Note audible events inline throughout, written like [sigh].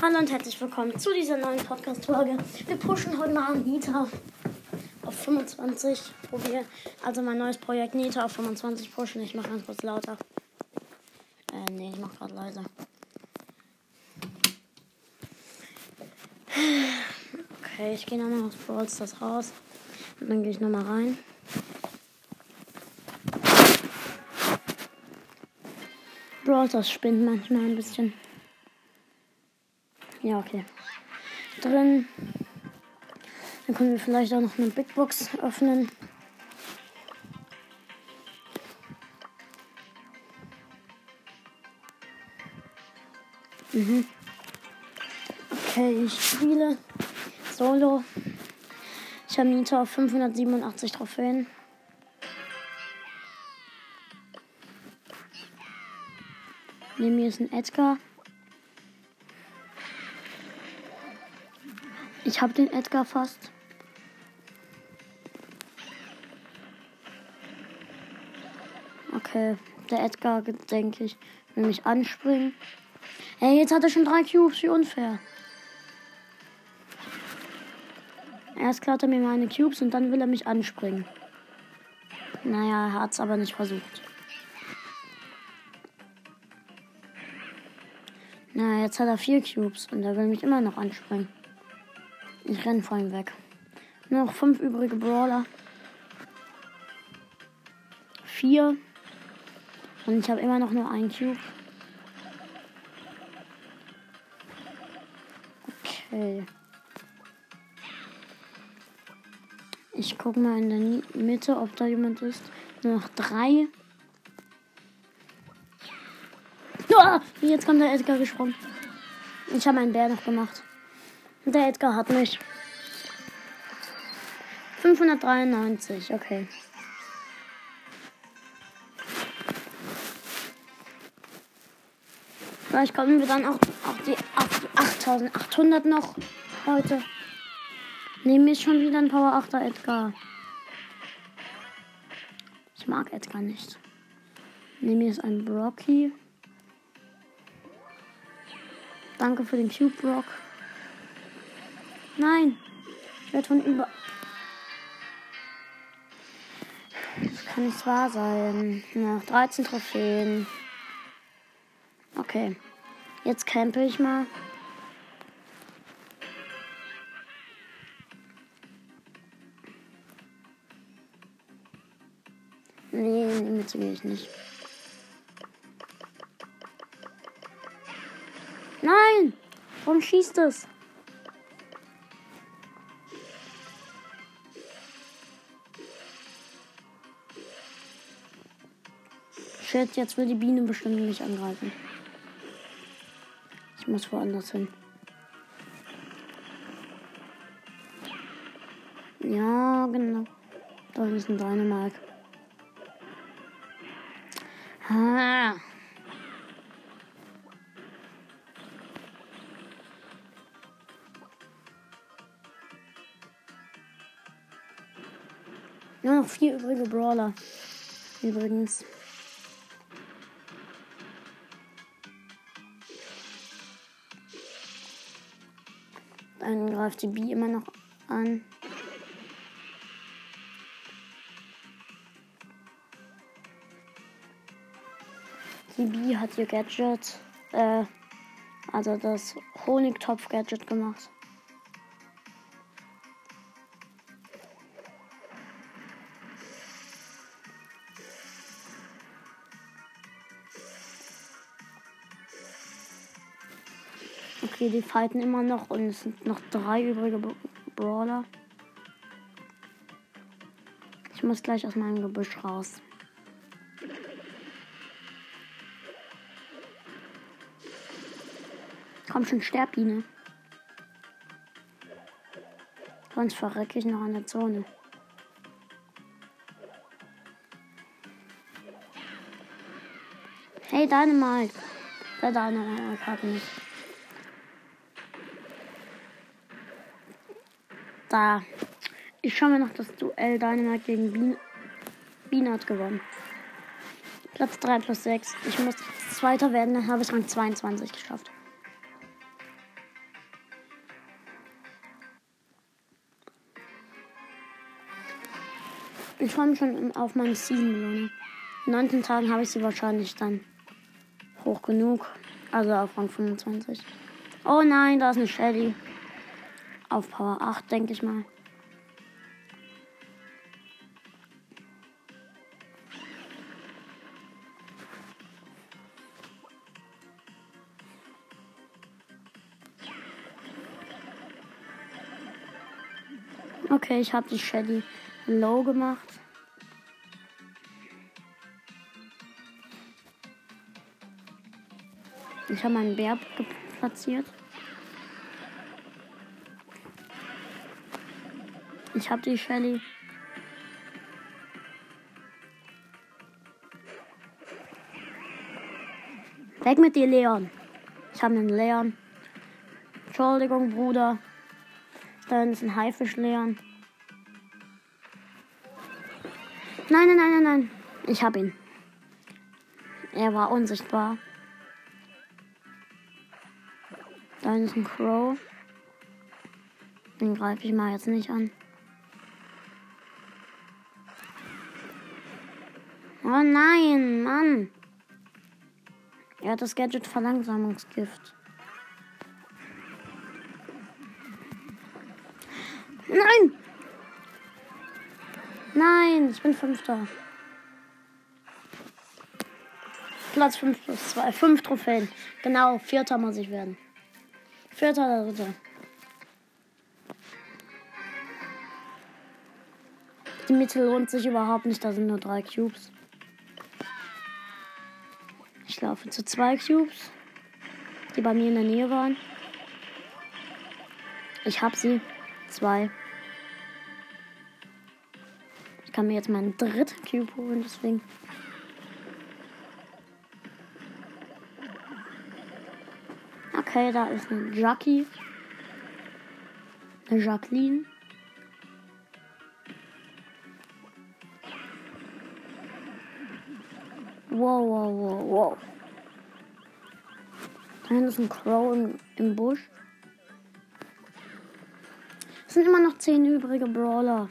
Hallo und herzlich willkommen zu dieser neuen Podcast-Folge. Wir pushen heute mal Nita auf 25. Probier also mein neues Projekt Nita auf 25 pushen. Ich mache ganz kurz lauter. Äh, nee, ich mache gerade leiser. Okay, ich gehe nochmal aus Brawl Stars raus. Und dann gehe ich nochmal rein. Brawl spinnt manchmal ein bisschen. Ja, okay. Drin. Dann können wir vielleicht auch noch eine Big Box öffnen. Mhm. Okay, ich spiele Solo. Ich habe Nita auf 587 Trophäen. Neben mir ist ein Edgar. Ich habe den Edgar fast. Okay, der Edgar, denke ich, will mich anspringen. Hey, jetzt hat er schon drei Cubes, wie unfair. Erst klaut er mir meine Cubes und dann will er mich anspringen. Naja, er hat es aber nicht versucht. Na, jetzt hat er vier Cubes und er will mich immer noch anspringen. Ich renne vor ihm weg. Nur noch fünf übrige Brawler. Vier. Und ich habe immer noch nur ein Cube. Okay. Ich gucke mal in der Mitte, ob da jemand ist. Nur noch drei. Oh, jetzt kommt der Edgar gesprungen. Ich habe einen Bär noch gemacht. Der Edgar hat mich. 593, okay. Vielleicht kommen wir dann auch auf die 8800 noch heute. Nehmen wir schon wieder ein Power 8er Edgar. Ich mag Edgar nicht. Nehmen wir jetzt einen Brocky. Danke für den Cube Rock. Nein. Ich werde von über. Das kann nicht wahr sein. Nach 13 Trophäen. Okay. Jetzt campe ich mal. Nee, die Mitte gehe ich nicht. Nein! Warum schießt es? Shit, jetzt will die Biene bestimmt mich angreifen. Ich muss woanders hin. Ja, genau. Da ist ein Dänemark. Ah. Nur noch vier übrige Brawler. Übrigens. Dann greift die B immer noch an. Die B hat ihr Gadget, äh, also das Honigtopf-Gadget gemacht. Okay, die fighten immer noch und es sind noch drei übrige Brawler. Ich muss gleich aus meinem Gebüsch raus. Komm schon, Sterbbiene. Sonst verrecke ich noch an der Zone. Hey, Dynamite. Der Dynamite hat mich. Da. Ich schaue mir noch das Duell Dynamite gegen Bean. Hat gewonnen. Platz 3 plus 6. Ich muss Zweiter werden, dann habe ich Rang 22 geschafft. Ich freue mich schon auf meine Season-Belohnung. In 19 Tagen habe ich sie wahrscheinlich dann hoch genug. Also auf Rang 25. Oh nein, da ist eine Shelly. Auf Power 8, denke ich mal. Okay, ich habe die Shelly low gemacht. Ich habe meinen Bär platziert. Ich habe die Shelly. Weg mit dir, Leon. Ich habe einen Leon. Entschuldigung, Bruder. Da ist ein Haifisch, Leon. Nein, nein, nein, nein, nein. Ich habe ihn. Er war unsichtbar. Da ist ein Crow. Den greife ich mal jetzt nicht an. Oh nein, Mann. Er hat das Gadget Verlangsamungsgift. Nein! Nein, ich bin Fünfter. Platz 5 plus 2. 5 Trophäen. Genau, Vierter muss ich werden. Vierter oder Dritter. Die Mitte lohnt sich überhaupt nicht, da sind nur drei Cubes. Ich laufe zu zwei Cubes, die bei mir in der Nähe waren. Ich habe sie. Zwei. Ich kann mir jetzt meinen dritten Cube holen, deswegen. Okay, da ist eine Jackie. Eine Jacqueline. Wow, wow, wow, wow. Da ist ein Crow im, im Busch. Es sind immer noch zehn übrige Brawler.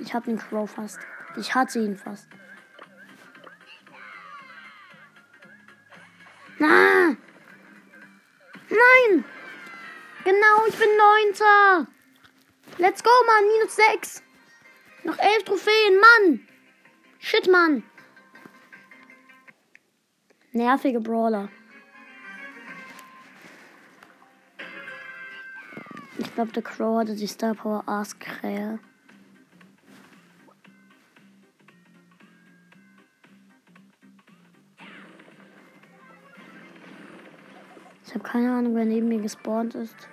Ich hab den Crow fast. Ich hatte ihn fast. Ah! Nein! Genau, ich bin Neunter. Let's go, Mann. Minus sechs. Noch elf Trophäen, Mann. Shit, Mann. Nervige Brawler. Ich glaube, der Crow hatte die Star Power Ask Krähe. Ich habe keine Ahnung, wer neben mir gespawnt ist.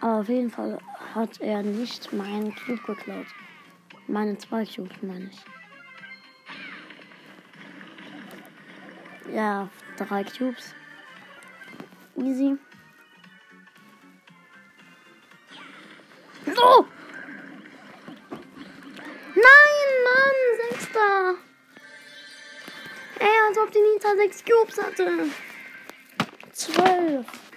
Aber auf jeden Fall hat er nicht meinen Cube geklaut. Meine zwei Cubes, meine ich. Ja, drei Cubes. Easy. So! Nein, Mann, Sechster! Ey, als ob die Nita sechs Cubes hatte. Zwölf.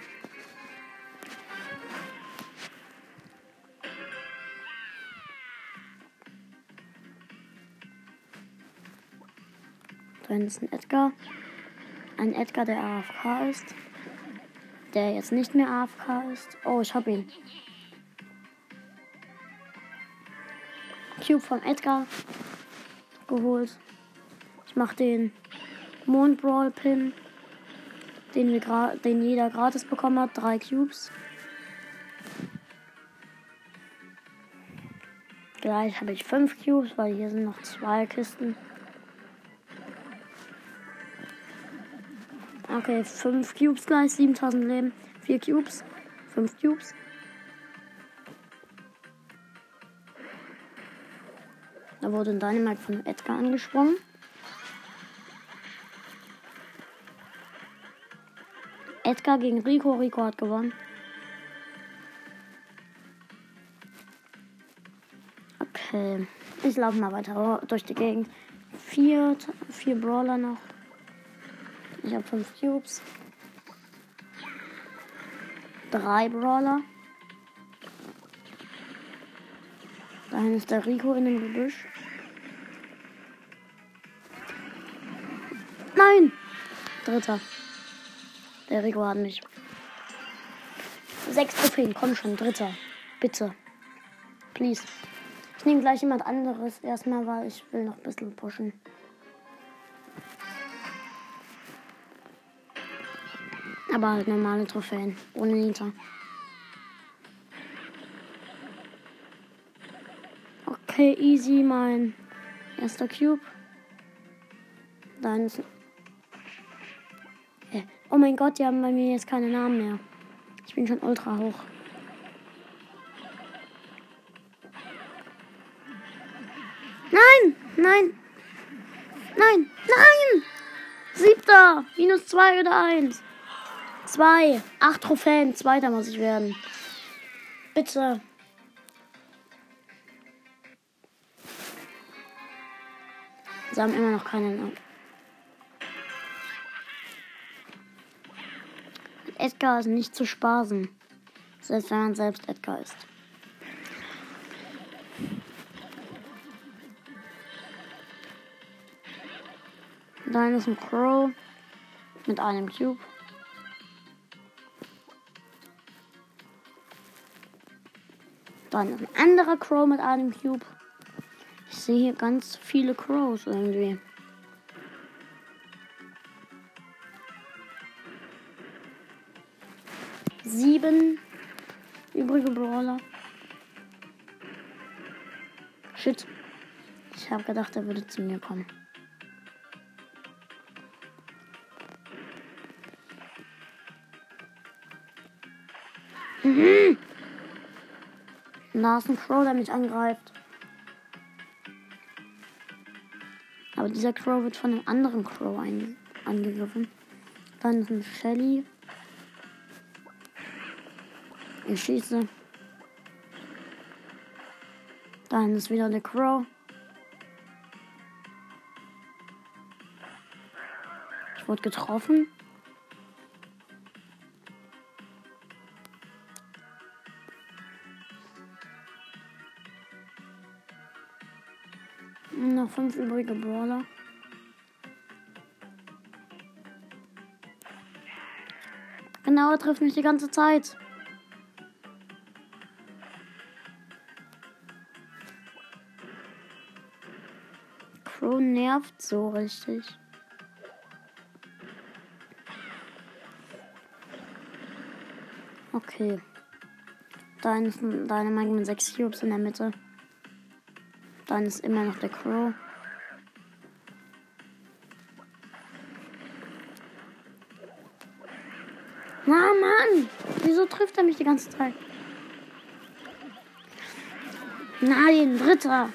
Da ist ein Edgar. Ein Edgar, der AFK ist. Der jetzt nicht mehr AFK ist. Oh, ich hab ihn. Cube vom Edgar geholt. Ich mach den Mond Brawl Pin, den, wir den jeder gratis bekommen hat. Drei Cubes. Gleich habe ich fünf Cubes, weil hier sind noch zwei Kisten. Okay, 5 Cubes gleich, 7000 Leben. 4 Cubes, 5 Cubes. Da wurde ein Dynamite von Edgar angesprungen. Edgar gegen Rico. Rico hat gewonnen. Okay. Ich laufe mal weiter durch die Gegend. Vier, vier Brawler noch. Ich habe fünf Cubes. Drei Brawler. Dahin ist der Rico in dem Gebüsch. Nein! Dritter. Der Rico hat mich. Sechs Trophäen, komm schon, dritter. Bitte. Please. Ich nehme gleich jemand anderes erstmal, weil ich will noch ein bisschen pushen. Aber halt normale Trophäen, ohne Nita. Okay, easy, mein erster Cube. Dann ist. Äh, oh mein Gott, die haben bei mir jetzt keine Namen mehr. Ich bin schon ultra hoch. Nein, nein, nein, nein! Siebter, minus zwei oder eins. Zwei, acht Trophäen, zweiter muss ich werden. Bitte. Sie haben immer noch keine Namen. Edgar ist nicht zu spaßen. Selbst wenn man selbst Edgar ist. Dann ist ein Crow mit einem Cube. Dann ein anderer Crow mit einem Cube. Ich sehe hier ganz viele Crows irgendwie. Sieben übrige Brawler. Shit. Ich habe gedacht, er würde zu mir kommen. Mhm. Da ist ein Crow, der mich angreift. Aber dieser Crow wird von einem anderen Crow angegriffen. Dann ist ein Shelly. Ich schieße. Dann ist wieder der Crow. Ich wurde getroffen. Übrige Brawler. Genau, er trifft mich die ganze Zeit. Crow nervt so richtig. Okay. Dann ist Dynamite mit 6 Cubes in der Mitte. Dann ist immer noch der Crow. Wieso trifft er mich die ganze Zeit? Nein, dritter.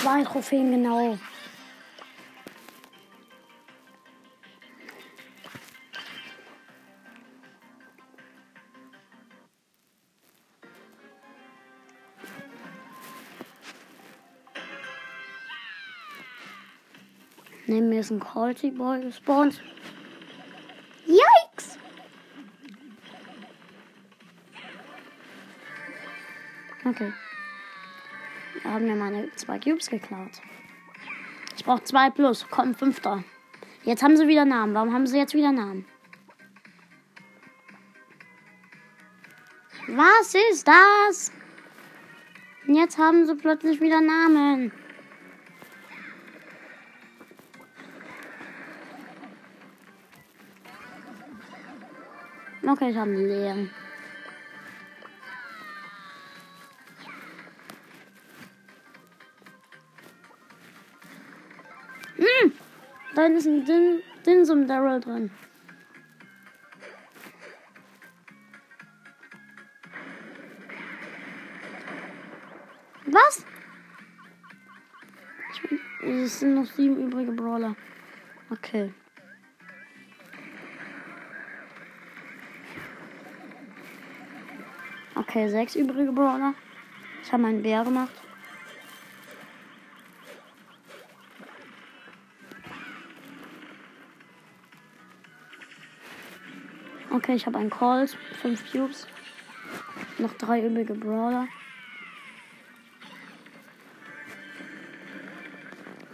Zwei Trophäen genau. Neben mir ist ein Quality Boy gespawnt. Okay. Da haben mir meine zwei Cubes geklaut. Ich brauche zwei plus. Komm, fünfter. Jetzt haben sie wieder Namen. Warum haben sie jetzt wieder Namen? Was ist das? Jetzt haben sie plötzlich wieder Namen. Okay, ich habe einen leeren. Da ist ein Din Dinsum Daryl drin. Was? Es sind noch sieben übrige Brawler. Okay. Okay, sechs übrige Brawler. Ich habe meinen Bär gemacht. Okay, ich habe einen Calls, fünf Cubes. Noch drei übrige Brawler.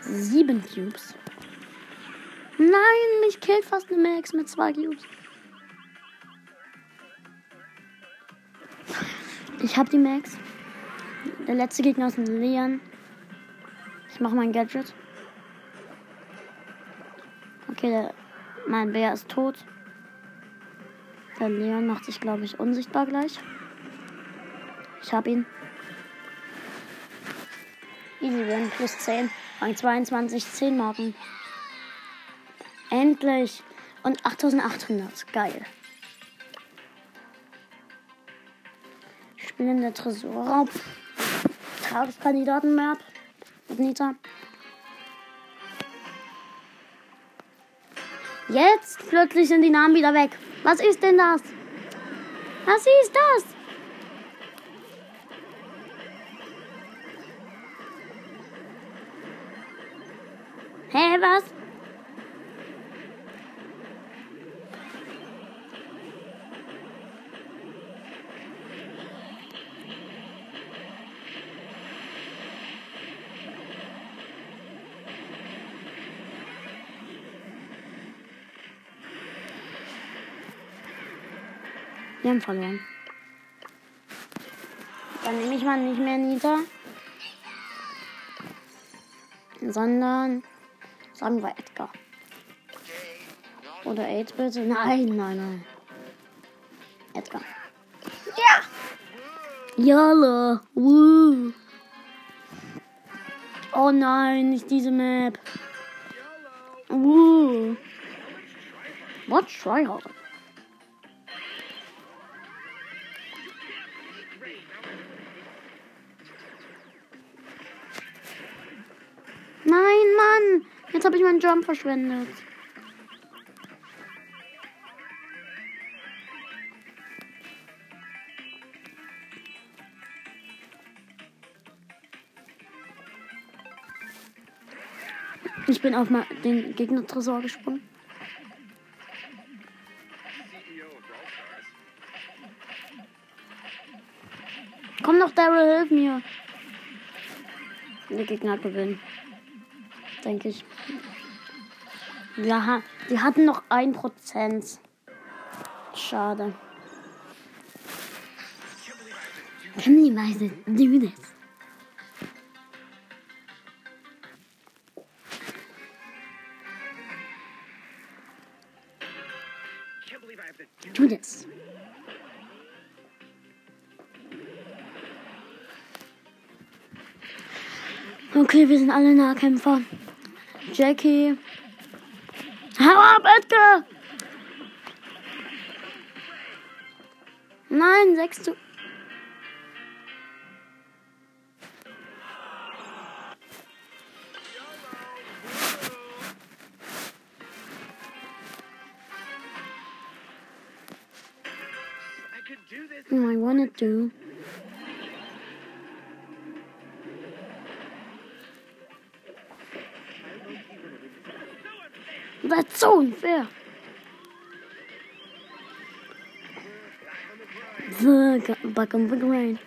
Sieben Cubes. Nein, mich killt fast eine Max mit zwei Cubes. Ich hab die Max. Der letzte Gegner ist ein Leon. Ich mache mein Gadget. Okay, der, mein Bär ist tot. Der Leon macht sich, glaube ich, unsichtbar gleich. Ich hab ihn. Easy win, plus 10. Rang 22, 10 Marken. Endlich. Und 8800. Geil. Spielen der Tresorraub. Tageskandidaten-Map. Mit Nita. Jetzt plötzlich sind die Namen wieder weg. Was ist denn das? Was ist das? Hä, hey, was? Haben verloren. Dann nehme ich mal nicht mehr Nita. Sondern sagen wir Edgar. Oder 8 bitte. Nein, nein, nein. Edgar. Ja! Jalla. Woo. Oh nein, nicht diese Map. Woo. What tryhard? Nein, habe ich meinen Jump verschwendet. Ich bin auf den Gegner-Tresor gesprungen. Komm noch, Daryl, hilf mir. Der Gegner gewinnen denke ich. Ja, die hatten noch ein Prozent. Schade. Family-weise do this. Do this. Okay, wir sind alle Nahkämpfer. Jackie. Hau ab, Edgar! Nein, sechs zu. I wanna do. So unfair. The back on the ground.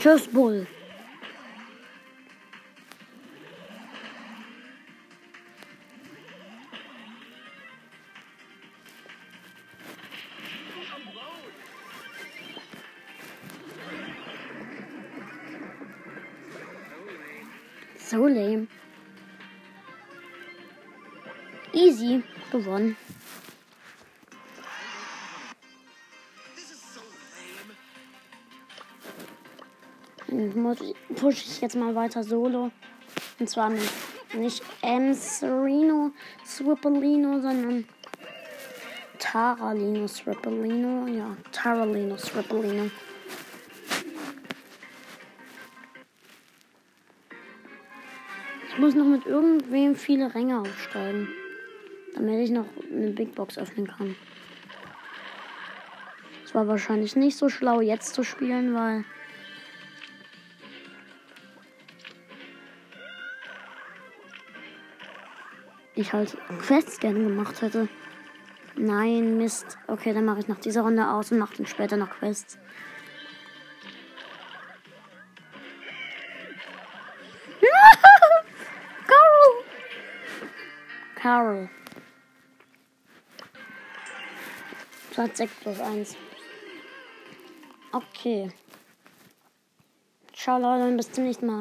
Just ball. So lame. Easy gewonnen. Pushe ich jetzt mal weiter solo. Und zwar nicht M. Sereno Swippolino, sondern Taralino Swippolino. Ja, Taralino Swippolino. Ich muss noch mit irgendwem viele Ränge aufsteigen. Damit ich noch eine Big Box öffnen kann. Es war wahrscheinlich nicht so schlau, jetzt zu spielen, weil. Ich halt Quests gerne gemacht hätte. Nein, Mist. Okay, dann mache ich nach dieser Runde aus und mache dann später noch Quests. [laughs] Carol! Carol. Platz 6 plus 1. Okay. Ciao Leute, bis zum nächsten Mal.